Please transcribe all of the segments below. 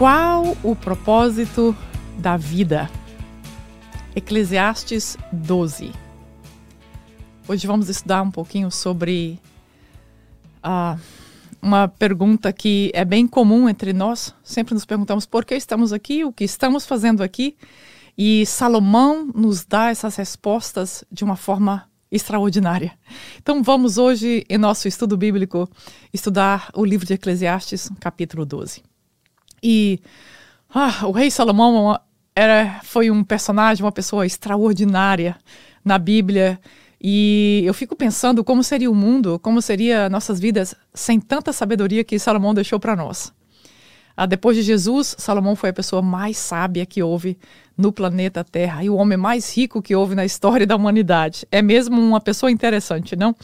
Qual o propósito da vida? Eclesiastes 12. Hoje vamos estudar um pouquinho sobre uh, uma pergunta que é bem comum entre nós. Sempre nos perguntamos por que estamos aqui, o que estamos fazendo aqui. E Salomão nos dá essas respostas de uma forma extraordinária. Então vamos hoje, em nosso estudo bíblico, estudar o livro de Eclesiastes, capítulo 12. E ah, o rei Salomão era, foi um personagem, uma pessoa extraordinária na Bíblia. E eu fico pensando como seria o mundo, como seria nossas vidas sem tanta sabedoria que Salomão deixou para nós. Ah, depois de Jesus, Salomão foi a pessoa mais sábia que houve no planeta Terra e o homem mais rico que houve na história da humanidade. É mesmo uma pessoa interessante, não?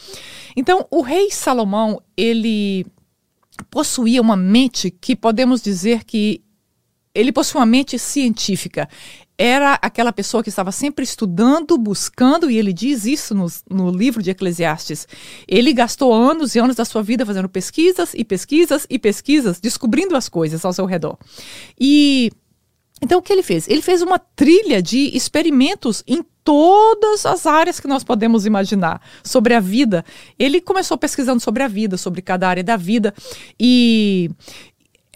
Então, o rei Salomão, ele possuía uma mente que podemos dizer que ele possuía uma mente científica. Era aquela pessoa que estava sempre estudando, buscando, e ele diz isso no, no livro de Eclesiastes. Ele gastou anos e anos da sua vida fazendo pesquisas e pesquisas e pesquisas, descobrindo as coisas ao seu redor. E então, o que ele fez? Ele fez uma trilha de experimentos em todas as áreas que nós podemos imaginar sobre a vida. Ele começou pesquisando sobre a vida, sobre cada área da vida, e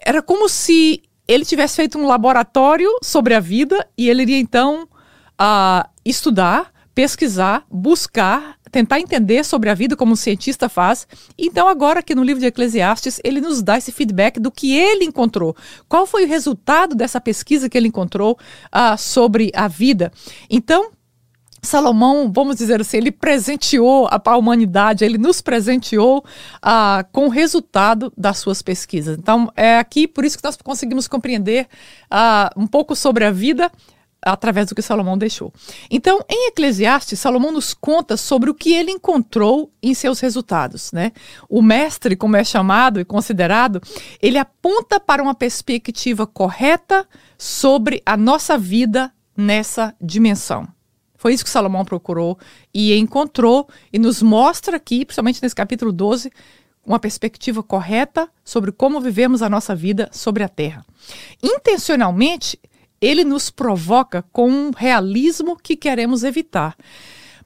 era como se ele tivesse feito um laboratório sobre a vida e ele iria então uh, estudar, pesquisar, buscar tentar entender sobre a vida como um cientista faz. Então, agora aqui no livro de Eclesiastes, ele nos dá esse feedback do que ele encontrou. Qual foi o resultado dessa pesquisa que ele encontrou uh, sobre a vida? Então, Salomão, vamos dizer assim, ele presenteou a, humanidade, ele nos presenteou uh, com o resultado das suas pesquisas. Então, é aqui por isso que nós conseguimos compreender uh, um pouco sobre a vida através do que Salomão deixou. Então, em Eclesiastes, Salomão nos conta sobre o que ele encontrou em seus resultados. Né? O mestre, como é chamado e considerado, ele aponta para uma perspectiva correta sobre a nossa vida nessa dimensão. Foi isso que Salomão procurou e encontrou e nos mostra aqui, principalmente nesse capítulo 12, uma perspectiva correta sobre como vivemos a nossa vida sobre a terra. Intencionalmente, ele nos provoca com um realismo que queremos evitar.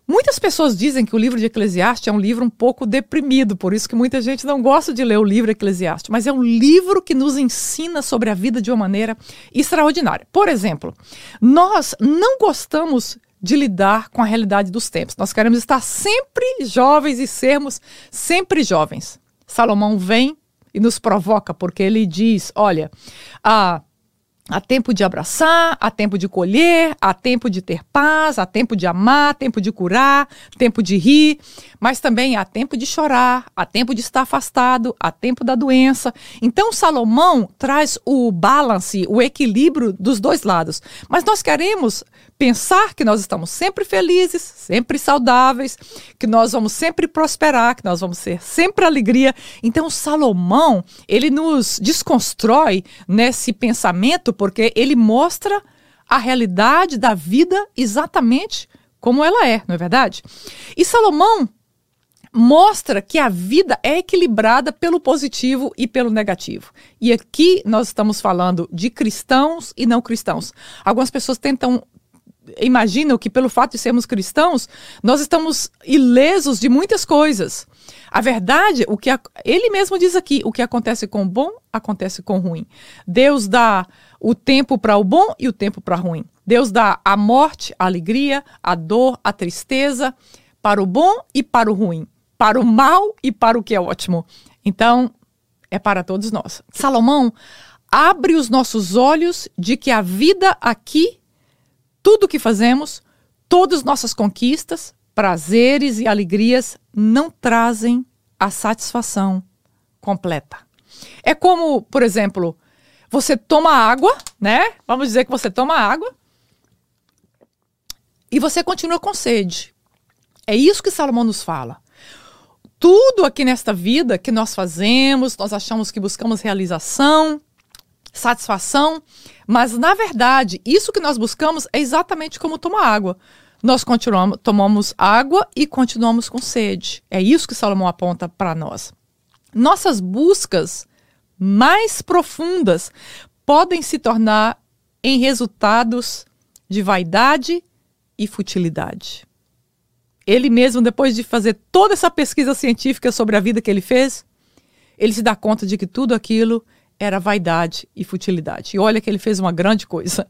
Muitas pessoas dizem que o livro de Eclesiastes é um livro um pouco deprimido, por isso que muita gente não gosta de ler o livro Eclesiastes, mas é um livro que nos ensina sobre a vida de uma maneira extraordinária. Por exemplo, nós não gostamos de lidar com a realidade dos tempos. Nós queremos estar sempre jovens e sermos sempre jovens. Salomão vem e nos provoca porque ele diz: olha, a Há tempo de abraçar, há tempo de colher, há tempo de ter paz, há tempo de amar, tempo de curar, tempo de rir, mas também há tempo de chorar, há tempo de estar afastado, há tempo da doença. Então Salomão traz o balance, o equilíbrio dos dois lados. Mas nós queremos pensar que nós estamos sempre felizes, sempre saudáveis, que nós vamos sempre prosperar, que nós vamos ser sempre alegria. Então Salomão, ele nos desconstrói nesse pensamento porque ele mostra a realidade da vida exatamente como ela é, não é verdade? E Salomão mostra que a vida é equilibrada pelo positivo e pelo negativo. E aqui nós estamos falando de cristãos e não cristãos. Algumas pessoas tentam imaginam que pelo fato de sermos cristãos, nós estamos ilesos de muitas coisas. A verdade, o que a, ele mesmo diz aqui, o que acontece com o bom acontece com o ruim. Deus dá o tempo para o bom e o tempo para o ruim. Deus dá a morte, a alegria, a dor, a tristeza, para o bom e para o ruim, para o mal e para o que é ótimo. Então, é para todos nós. Salomão abre os nossos olhos de que a vida aqui tudo o que fazemos, todas nossas conquistas, prazeres e alegrias não trazem a satisfação completa. É como, por exemplo, você toma água, né? Vamos dizer que você toma água e você continua com sede. É isso que Salomão nos fala. Tudo aqui nesta vida que nós fazemos, nós achamos que buscamos realização, satisfação, mas na verdade, isso que nós buscamos é exatamente como tomar água. Nós continuamos, tomamos água e continuamos com sede. É isso que Salomão aponta para nós. Nossas buscas mais profundas podem se tornar em resultados de vaidade e futilidade. Ele mesmo, depois de fazer toda essa pesquisa científica sobre a vida que ele fez, ele se dá conta de que tudo aquilo era vaidade e futilidade. E olha que ele fez uma grande coisa.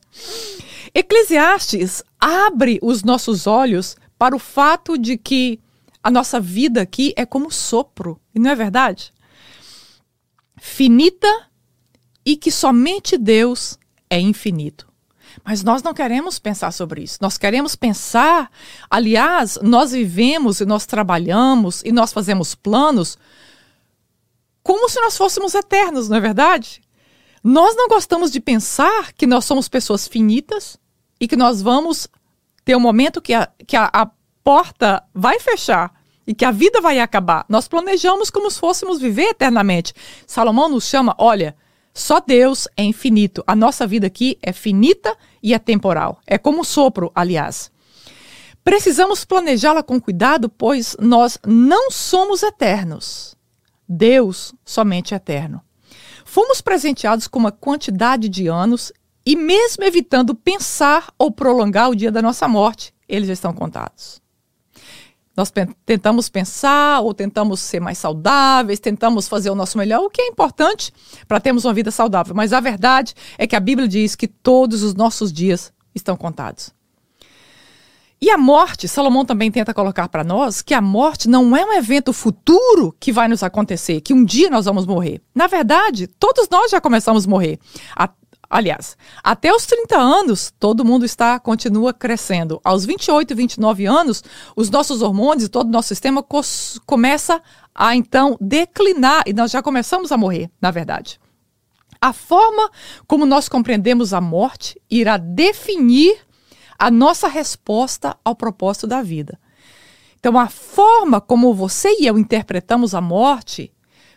Eclesiastes abre os nossos olhos para o fato de que a nossa vida aqui é como sopro, e não é verdade? Finita e que somente Deus é infinito. Mas nós não queremos pensar sobre isso. Nós queremos pensar, aliás, nós vivemos e nós trabalhamos e nós fazemos planos como se nós fôssemos eternos, não é verdade? Nós não gostamos de pensar que nós somos pessoas finitas e que nós vamos ter um momento que a, que a, a porta vai fechar e que a vida vai acabar. Nós planejamos como se fôssemos viver eternamente. Salomão nos chama, olha, só Deus é infinito. A nossa vida aqui é finita e é temporal. É como um sopro, aliás. Precisamos planejá-la com cuidado, pois nós não somos eternos. Deus somente eterno. Fomos presenteados com uma quantidade de anos e, mesmo evitando pensar ou prolongar o dia da nossa morte, eles estão contados. Nós tentamos pensar ou tentamos ser mais saudáveis, tentamos fazer o nosso melhor, o que é importante para termos uma vida saudável. Mas a verdade é que a Bíblia diz que todos os nossos dias estão contados. E a morte, Salomão também tenta colocar para nós que a morte não é um evento futuro que vai nos acontecer, que um dia nós vamos morrer. Na verdade, todos nós já começamos a morrer. A, Aliás, até os 30 anos, todo mundo está continua crescendo. Aos 28 e 29 anos, os nossos hormônios e todo o nosso sistema começa a então declinar e nós já começamos a morrer, na verdade. A forma como nós compreendemos a morte irá definir a nossa resposta ao propósito da vida. Então, a forma como você e eu interpretamos a morte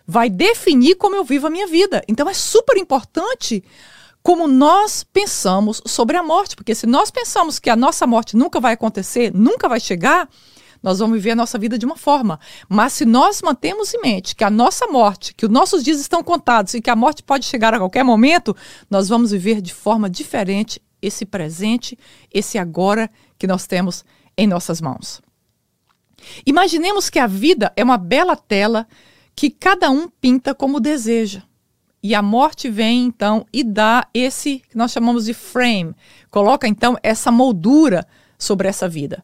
vai definir como eu vivo a minha vida. Então, é super importante como nós pensamos sobre a morte, porque se nós pensamos que a nossa morte nunca vai acontecer, nunca vai chegar, nós vamos viver a nossa vida de uma forma. Mas se nós mantemos em mente que a nossa morte, que os nossos dias estão contados e que a morte pode chegar a qualquer momento, nós vamos viver de forma diferente esse presente, esse agora que nós temos em nossas mãos. Imaginemos que a vida é uma bela tela que cada um pinta como deseja. E a morte vem então e dá esse que nós chamamos de frame, coloca então essa moldura sobre essa vida.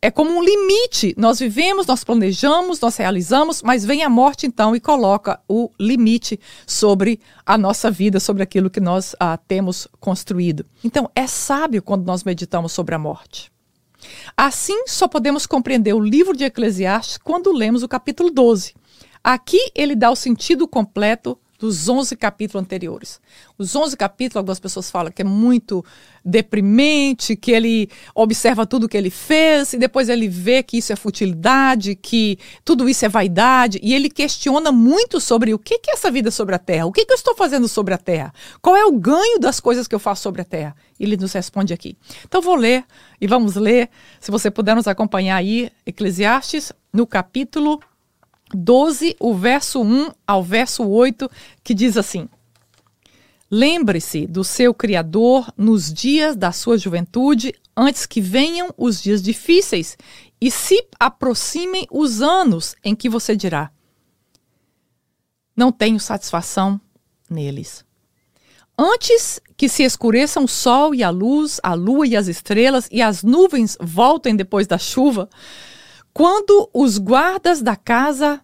É como um limite. Nós vivemos, nós planejamos, nós realizamos, mas vem a morte então e coloca o limite sobre a nossa vida, sobre aquilo que nós ah, temos construído. Então é sábio quando nós meditamos sobre a morte. Assim, só podemos compreender o livro de Eclesiastes quando lemos o capítulo 12. Aqui ele dá o sentido completo dos 11 capítulos anteriores. Os 11 capítulos, algumas pessoas falam que é muito deprimente, que ele observa tudo que ele fez e depois ele vê que isso é futilidade, que tudo isso é vaidade e ele questiona muito sobre o que é essa vida sobre a terra, o que, eu estou fazendo sobre a terra, qual é o ganho das coisas que eu faço sobre a terra. Ele nos responde aqui. Então vou ler e vamos ler, se você puder nos acompanhar aí, Eclesiastes, no capítulo 12, o verso 1 ao verso 8, que diz assim: Lembre-se do seu Criador nos dias da sua juventude, antes que venham os dias difíceis e se aproximem os anos em que você dirá: Não tenho satisfação neles. Antes que se escureçam o sol e a luz, a lua e as estrelas, e as nuvens voltem depois da chuva, quando os guardas da casa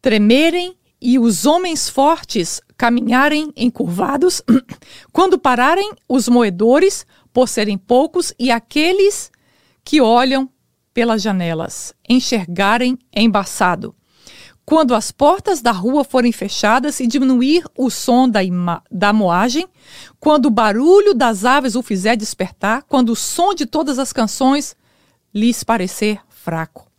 tremerem e os homens fortes caminharem encurvados, quando pararem os moedores por serem poucos e aqueles que olham pelas janelas enxergarem embaçado. Quando as portas da rua forem fechadas e diminuir o som da, da moagem, quando o barulho das aves o fizer despertar, quando o som de todas as canções lhes parecer fraco.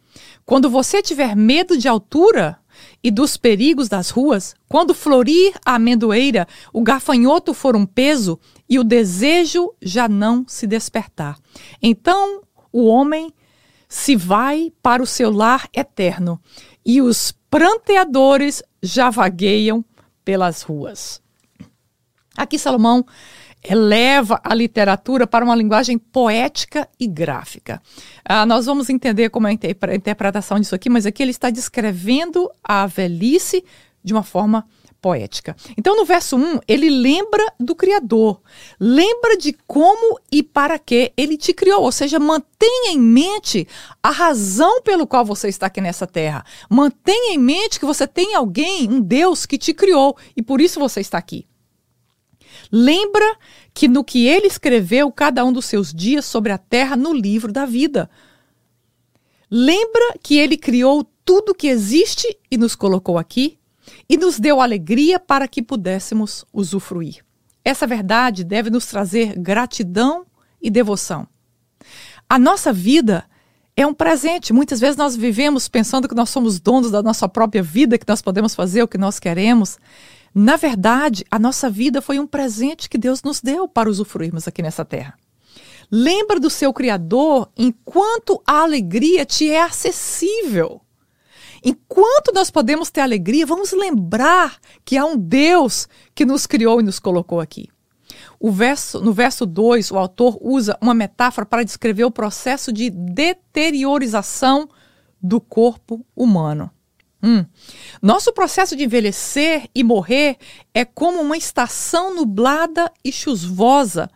Quando você tiver medo de altura e dos perigos das ruas, quando florir a amendoeira, o gafanhoto for um peso e o desejo já não se despertar. Então o homem se vai para o seu lar eterno e os pranteadores já vagueiam pelas ruas. Aqui Salomão eleva a literatura para uma linguagem poética e gráfica. Ah, nós vamos entender como é a interpretação disso aqui, mas aqui ele está descrevendo a velhice de uma forma poética. Então, no verso 1, ele lembra do Criador, lembra de como e para que ele te criou, ou seja, mantenha em mente a razão pelo qual você está aqui nessa terra. Mantenha em mente que você tem alguém, um Deus que te criou e por isso você está aqui. Lembra que no que ele escreveu cada um dos seus dias sobre a terra no livro da vida. Lembra que ele criou tudo que existe e nos colocou aqui e nos deu alegria para que pudéssemos usufruir. Essa verdade deve nos trazer gratidão e devoção. A nossa vida é um presente. Muitas vezes nós vivemos pensando que nós somos donos da nossa própria vida, que nós podemos fazer o que nós queremos. Na verdade, a nossa vida foi um presente que Deus nos deu para usufruirmos aqui nessa terra. Lembra do seu Criador enquanto a alegria te é acessível. Enquanto nós podemos ter alegria, vamos lembrar que há um Deus que nos criou e nos colocou aqui. Verso, no verso 2, o autor usa uma metáfora para descrever o processo de deteriorização do corpo humano. Hum. Nosso processo de envelhecer e morrer é como uma estação nublada e chuvosa,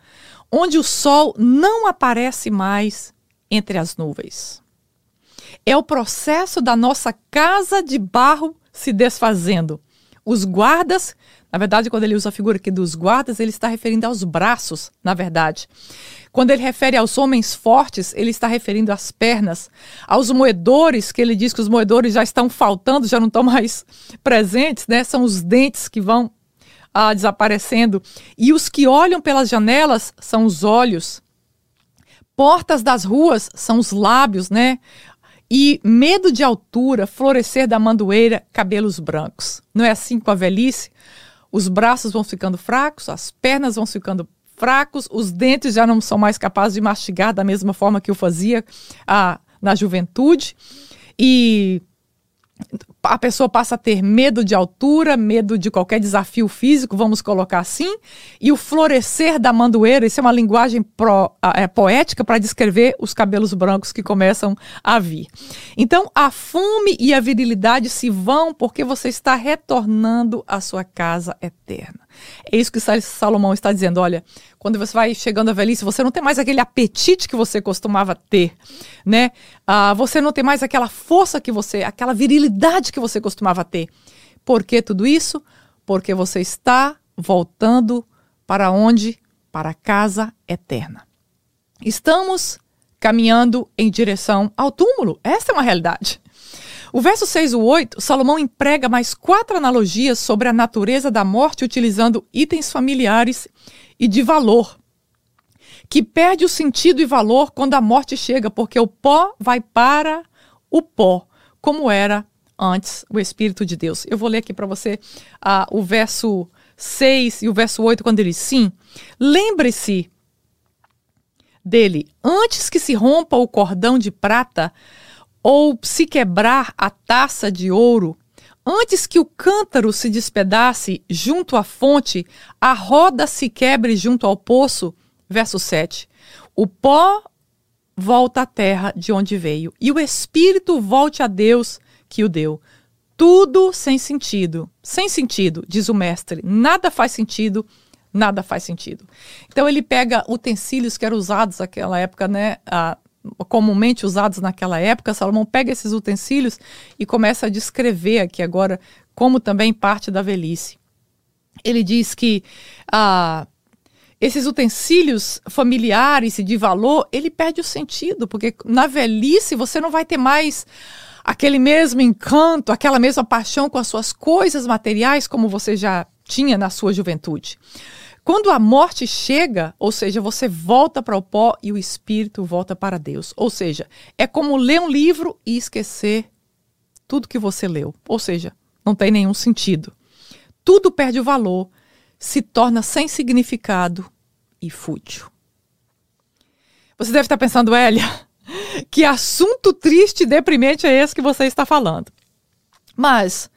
onde o sol não aparece mais entre as nuvens. É o processo da nossa casa de barro se desfazendo. Os guardas, na verdade, quando ele usa a figura aqui dos guardas, ele está referindo aos braços, na verdade. Quando ele refere aos homens fortes, ele está referindo às pernas. Aos moedores, que ele diz que os moedores já estão faltando, já não estão mais presentes, né? São os dentes que vão ah, desaparecendo. E os que olham pelas janelas são os olhos. Portas das ruas são os lábios, né? E medo de altura, florescer da mandoeira, cabelos brancos. Não é assim com a velhice? Os braços vão ficando fracos, as pernas vão ficando fracos, os dentes já não são mais capazes de mastigar da mesma forma que eu fazia ah, na juventude. E a pessoa passa a ter medo de altura, medo de qualquer desafio físico, vamos colocar assim, e o florescer da mandoeira, isso é uma linguagem pro, é, poética para descrever os cabelos brancos que começam a vir. Então, a fome e a virilidade se vão porque você está retornando à sua casa eterna. É isso que Salomão está dizendo. Olha, quando você vai chegando à velhice, você não tem mais aquele apetite que você costumava ter, né? Ah, você não tem mais aquela força que você, aquela virilidade que você costumava ter. Por que tudo isso? Porque você está voltando para onde? Para a casa eterna. Estamos caminhando em direção ao túmulo. Essa é uma realidade. O verso 6 e 8, Salomão emprega mais quatro analogias sobre a natureza da morte utilizando itens familiares e de valor, que perde o sentido e valor quando a morte chega, porque o pó vai para o pó, como era antes o Espírito de Deus. Eu vou ler aqui para você uh, o verso 6 e o verso 8, quando ele diz: Sim, lembre-se dele, antes que se rompa o cordão de prata, ou se quebrar a taça de ouro, antes que o cântaro se despedace junto à fonte, a roda se quebre junto ao poço. Verso 7. O pó volta à terra de onde veio, e o espírito volte a Deus que o deu. Tudo sem sentido. Sem sentido, diz o mestre. Nada faz sentido, nada faz sentido. Então ele pega utensílios que eram usados naquela época, né? Ah, comumente usados naquela época, Salomão pega esses utensílios e começa a descrever aqui agora como também parte da velhice. Ele diz que ah, esses utensílios familiares e de valor, ele perde o sentido, porque na velhice você não vai ter mais aquele mesmo encanto, aquela mesma paixão com as suas coisas materiais como você já tinha na sua juventude. Quando a morte chega, ou seja, você volta para o pó e o espírito volta para Deus. Ou seja, é como ler um livro e esquecer tudo que você leu. Ou seja, não tem nenhum sentido. Tudo perde o valor, se torna sem significado e fútil. Você deve estar pensando, Elia, que assunto triste e deprimente é esse que você está falando. Mas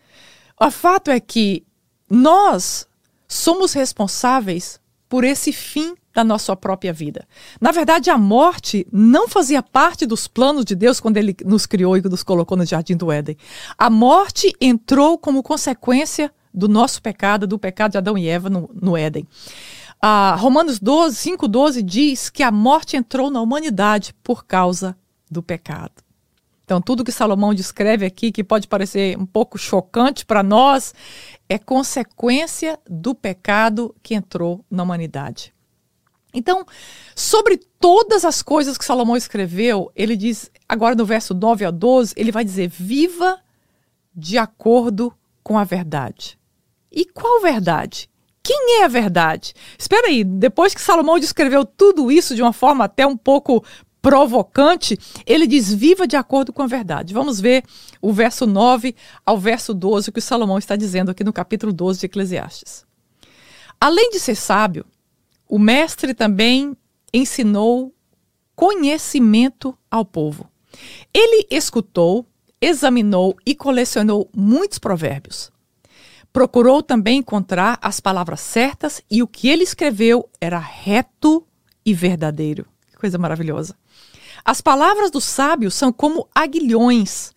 o fato é que nós somos responsáveis por esse fim da nossa própria vida. Na verdade, a morte não fazia parte dos planos de Deus quando ele nos criou e nos colocou no jardim do Éden. A morte entrou como consequência do nosso pecado, do pecado de Adão e Eva no, no Éden. Ah, Romanos 12, 5,12 diz que a morte entrou na humanidade por causa do pecado. Então, tudo que Salomão descreve aqui, que pode parecer um pouco chocante para nós, é consequência do pecado que entrou na humanidade. Então, sobre todas as coisas que Salomão escreveu, ele diz, agora no verso 9 a 12, ele vai dizer: viva de acordo com a verdade. E qual verdade? Quem é a verdade? Espera aí, depois que Salomão descreveu tudo isso de uma forma até um pouco provocante, ele diz: viva de acordo com a verdade. Vamos ver o verso 9 ao verso 12, o que Salomão está dizendo aqui no capítulo 12 de Eclesiastes. Além de ser sábio, o mestre também ensinou conhecimento ao povo. Ele escutou, examinou e colecionou muitos provérbios. Procurou também encontrar as palavras certas e o que ele escreveu era reto e verdadeiro. Que coisa maravilhosa. As palavras do sábio são como aguilhões,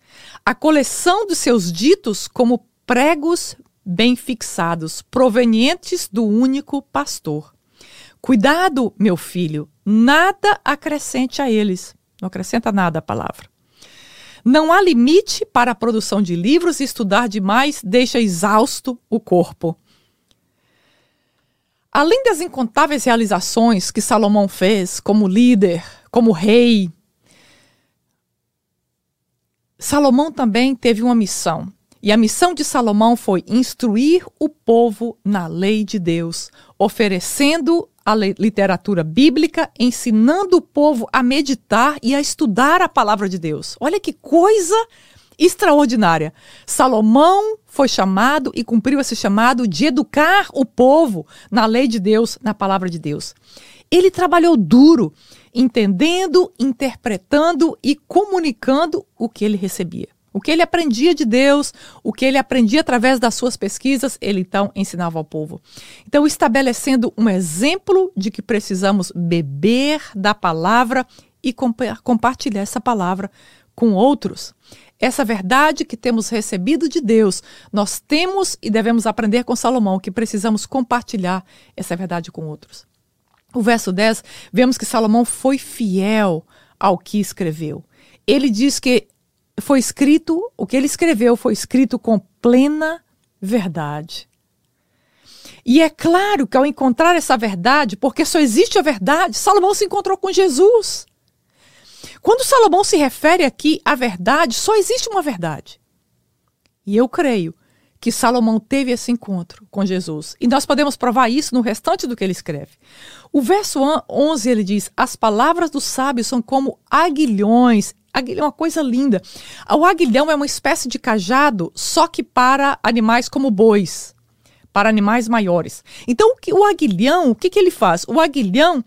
a coleção de seus ditos como pregos bem fixados, provenientes do único pastor. Cuidado, meu filho, nada acrescente a eles. Não acrescenta nada a palavra. Não há limite para a produção de livros e estudar demais deixa exausto o corpo. Além das incontáveis realizações que Salomão fez como líder, como rei, Salomão também teve uma missão. E a missão de Salomão foi instruir o povo na lei de Deus, oferecendo a literatura bíblica, ensinando o povo a meditar e a estudar a palavra de Deus. Olha que coisa extraordinária. Salomão foi chamado e cumpriu esse chamado de educar o povo na lei de Deus, na palavra de Deus. Ele trabalhou duro entendendo, interpretando e comunicando o que ele recebia. O que ele aprendia de Deus, o que ele aprendia através das suas pesquisas, ele então ensinava ao povo. Então, estabelecendo um exemplo de que precisamos beber da palavra e comp compartilhar essa palavra com outros. Essa verdade que temos recebido de Deus, nós temos e devemos aprender com Salomão que precisamos compartilhar essa verdade com outros. O verso 10, vemos que Salomão foi fiel ao que escreveu. Ele diz que foi escrito, o que ele escreveu foi escrito com plena verdade. E é claro que ao encontrar essa verdade, porque só existe a verdade, Salomão se encontrou com Jesus. Quando Salomão se refere aqui à verdade, só existe uma verdade. E eu creio que Salomão teve esse encontro com Jesus. E nós podemos provar isso no restante do que ele escreve. O verso 11 ele diz: As palavras dos sábios são como aguilhões. Aguilhão é uma coisa linda. O aguilhão é uma espécie de cajado, só que para animais como bois, para animais maiores. Então, o aguilhão, o que, que ele faz? O aguilhão,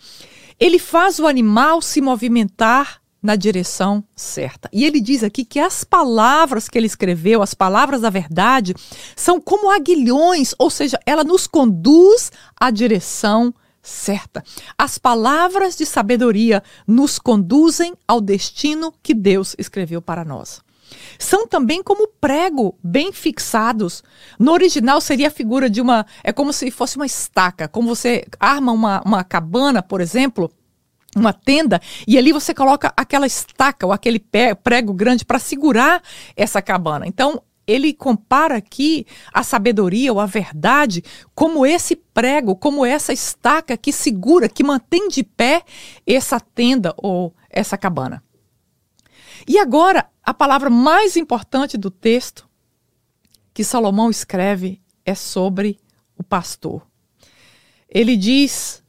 ele faz o animal se movimentar na direção certa. E ele diz aqui que as palavras que ele escreveu, as palavras da verdade, são como aguilhões, ou seja, ela nos conduz à direção certa. As palavras de sabedoria nos conduzem ao destino que Deus escreveu para nós. São também como prego, bem fixados. No original seria a figura de uma. É como se fosse uma estaca. Como você arma uma, uma cabana, por exemplo, uma tenda e ali você coloca aquela estaca ou aquele prego grande para segurar essa cabana. Então, ele compara aqui a sabedoria ou a verdade como esse prego, como essa estaca que segura, que mantém de pé essa tenda ou essa cabana. E agora, a palavra mais importante do texto que Salomão escreve é sobre o pastor. Ele diz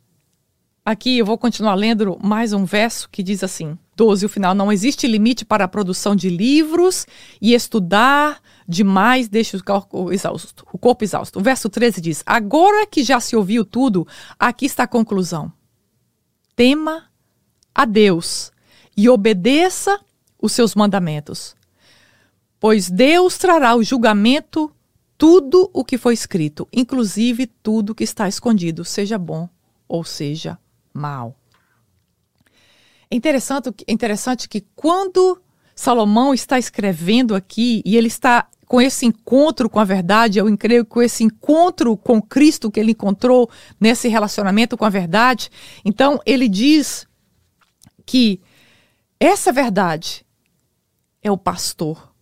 Aqui eu vou continuar lendo mais um verso que diz assim: 12, o final. Não existe limite para a produção de livros e estudar demais deixa o corpo exausto. O corpo exausto. O verso 13 diz: Agora que já se ouviu tudo, aqui está a conclusão. Tema a Deus e obedeça os seus mandamentos, pois Deus trará o julgamento tudo o que foi escrito, inclusive tudo que está escondido, seja bom ou seja mal. Interessante, interessante que quando Salomão está escrevendo aqui e ele está com esse encontro com a verdade, eu creio com esse encontro com Cristo que ele encontrou nesse relacionamento com a verdade, então ele diz que essa verdade é o pastor.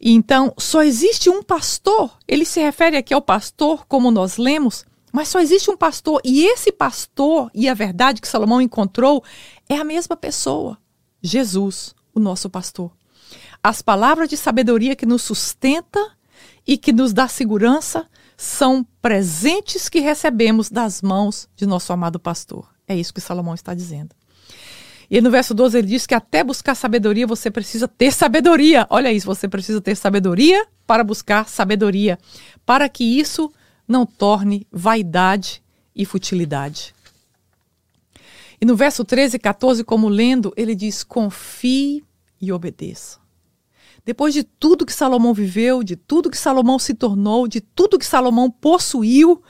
E então só existe um pastor. Ele se refere aqui ao pastor, como nós lemos, mas só existe um pastor. E esse pastor e a verdade que Salomão encontrou é a mesma pessoa, Jesus, o nosso pastor. As palavras de sabedoria que nos sustenta e que nos dá segurança são presentes que recebemos das mãos de nosso amado pastor. É isso que Salomão está dizendo. E no verso 12 ele diz que até buscar sabedoria você precisa ter sabedoria. Olha isso, você precisa ter sabedoria para buscar sabedoria, para que isso não torne vaidade e futilidade. E no verso 13 e 14, como lendo, ele diz: confie e obedeça. Depois de tudo que Salomão viveu, de tudo que Salomão se tornou, de tudo que Salomão possuiu,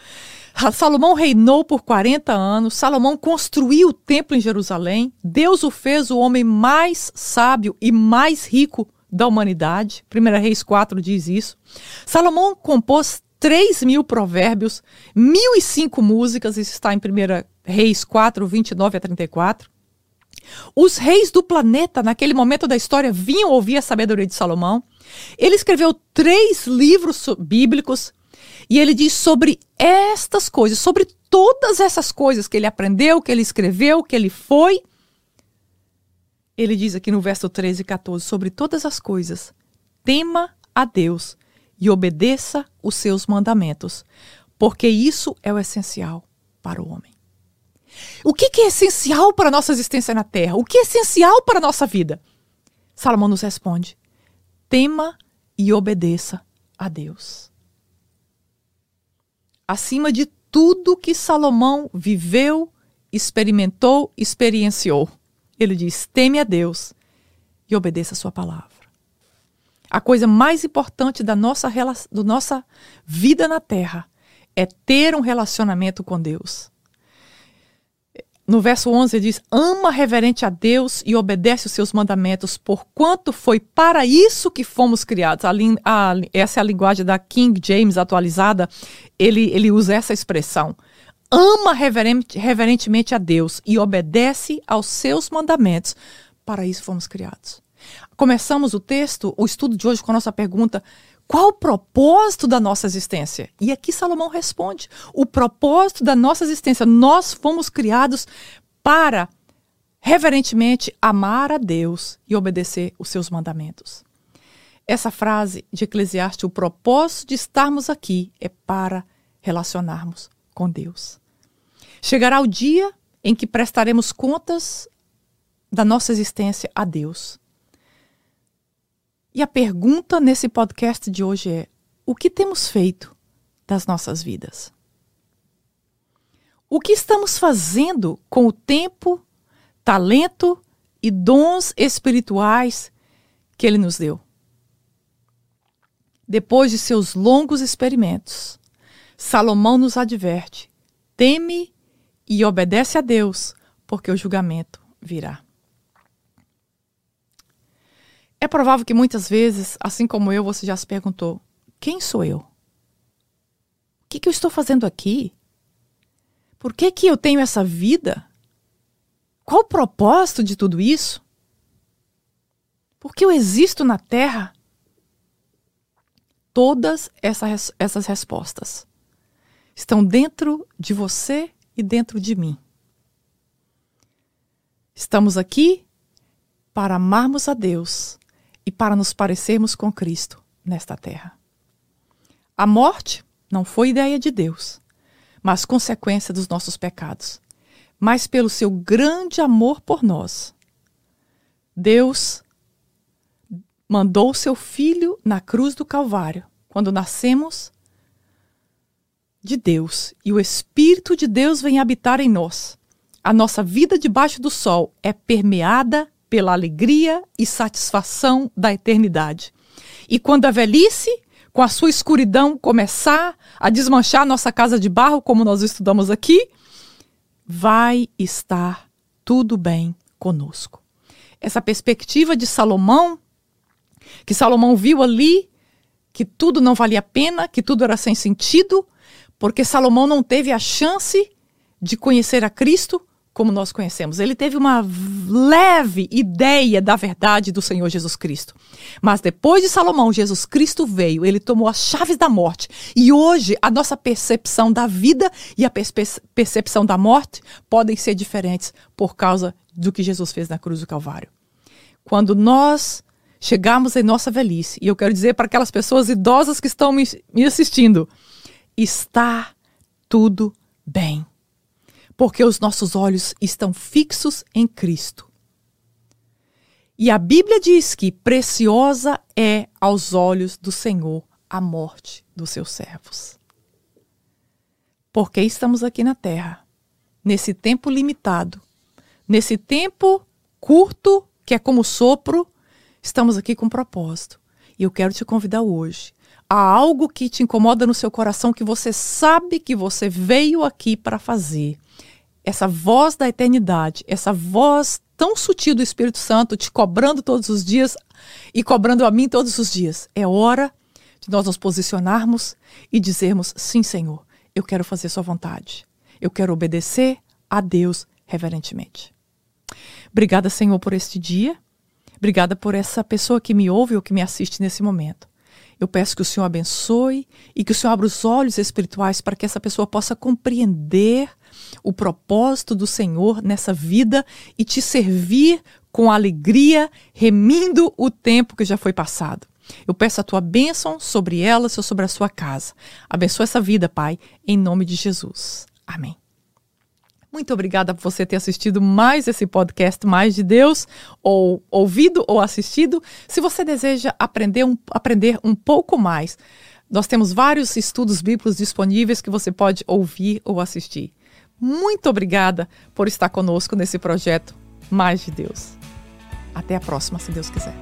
Salomão reinou por 40 anos, Salomão construiu o templo em Jerusalém, Deus o fez o homem mais sábio e mais rico da humanidade. 1 Reis 4 diz isso. Salomão compôs 3 mil provérbios, 1.005 músicas, isso está em 1 Reis 4, 29 a 34. Os reis do planeta, naquele momento da história, vinham ouvir a sabedoria de Salomão. Ele escreveu três livros bíblicos e ele diz sobre estas coisas, sobre todas essas coisas que ele aprendeu, que ele escreveu, que ele foi. Ele diz aqui no verso 13 e 14: sobre todas as coisas, tema a Deus e obedeça os seus mandamentos, porque isso é o essencial para o homem. O que, é essencial para a nossa existência na Terra? O que é essencial para a nossa vida? Salomão nos responde: tema e obedeça a Deus. Acima de tudo que Salomão viveu, experimentou, experienciou, ele diz: teme a Deus e obedeça a sua palavra. A coisa mais importante da nossa, nossa vida na Terra é ter um relacionamento com Deus no verso 11 ele diz: Ama reverente a Deus e obedece os seus mandamentos, porquanto foi para isso que fomos criados. A, a, essa é a linguagem da King James atualizada. Ele, ele usa essa expressão. Ama reverente, reverentemente a Deus e obedece aos seus mandamentos. Para isso fomos criados. Começamos o texto, o estudo de hoje, com a nossa pergunta: qual o propósito da nossa existência? E aqui Salomão responde: o propósito da nossa existência. Nós fomos criados para, reverentemente, amar a Deus e obedecer os seus mandamentos. Essa frase de Eclesiastes, o propósito de estarmos aqui é para relacionarmos com Deus. Chegará o dia em que prestaremos contas da nossa existência a Deus. E a pergunta nesse podcast de hoje é: o que temos feito das nossas vidas? O que estamos fazendo com o tempo, talento e dons espirituais que ele nos deu? Depois de seus longos experimentos, Salomão nos adverte: teme e obedece a Deus, porque o julgamento virá. É provável que muitas vezes, assim como eu, você já se perguntou: quem sou eu? O que, que eu estou fazendo aqui? Por que, que eu tenho essa vida? Qual o propósito de tudo isso? Por que eu existo na Terra? Todas essas, essas respostas estão dentro de você e dentro de mim. Estamos aqui para amarmos a Deus e para nos parecermos com Cristo nesta terra. A morte não foi ideia de Deus, mas consequência dos nossos pecados. Mas pelo seu grande amor por nós, Deus mandou seu filho na cruz do Calvário, quando nascemos de Deus e o Espírito de Deus vem habitar em nós. A nossa vida debaixo do sol é permeada pela alegria e satisfação da eternidade. E quando a velhice, com a sua escuridão, começar a desmanchar nossa casa de barro, como nós estudamos aqui, vai estar tudo bem conosco. Essa perspectiva de Salomão, que Salomão viu ali, que tudo não valia a pena, que tudo era sem sentido, porque Salomão não teve a chance de conhecer a Cristo como nós conhecemos. Ele teve uma leve ideia da verdade do Senhor Jesus Cristo. Mas depois de Salomão, Jesus Cristo veio, ele tomou as chaves da morte. E hoje a nossa percepção da vida e a percepção da morte podem ser diferentes por causa do que Jesus fez na cruz do Calvário. Quando nós chegarmos em nossa velhice, e eu quero dizer para aquelas pessoas idosas que estão me, me assistindo, está tudo bem porque os nossos olhos estão fixos em Cristo. E a Bíblia diz que preciosa é aos olhos do Senhor a morte dos seus servos. Porque estamos aqui na terra, nesse tempo limitado, nesse tempo curto, que é como sopro, estamos aqui com propósito. E eu quero te convidar hoje. Há algo que te incomoda no seu coração que você sabe que você veio aqui para fazer essa voz da eternidade, essa voz tão sutil do Espírito Santo te cobrando todos os dias e cobrando a mim todos os dias. É hora de nós nos posicionarmos e dizermos: sim, Senhor, eu quero fazer Sua vontade. Eu quero obedecer a Deus reverentemente. Obrigada, Senhor, por este dia. Obrigada por essa pessoa que me ouve ou que me assiste nesse momento. Eu peço que o Senhor abençoe e que o Senhor abra os olhos espirituais para que essa pessoa possa compreender o propósito do Senhor nessa vida e te servir com alegria, remindo o tempo que já foi passado. Eu peço a tua bênção sobre ela, sobre a sua casa. Abençoa essa vida, Pai, em nome de Jesus. Amém. Muito obrigada por você ter assistido mais esse podcast Mais de Deus, ou ouvido ou assistido. Se você deseja aprender um, aprender um pouco mais, nós temos vários estudos bíblicos disponíveis que você pode ouvir ou assistir. Muito obrigada por estar conosco nesse projeto Mais de Deus. Até a próxima, se Deus quiser.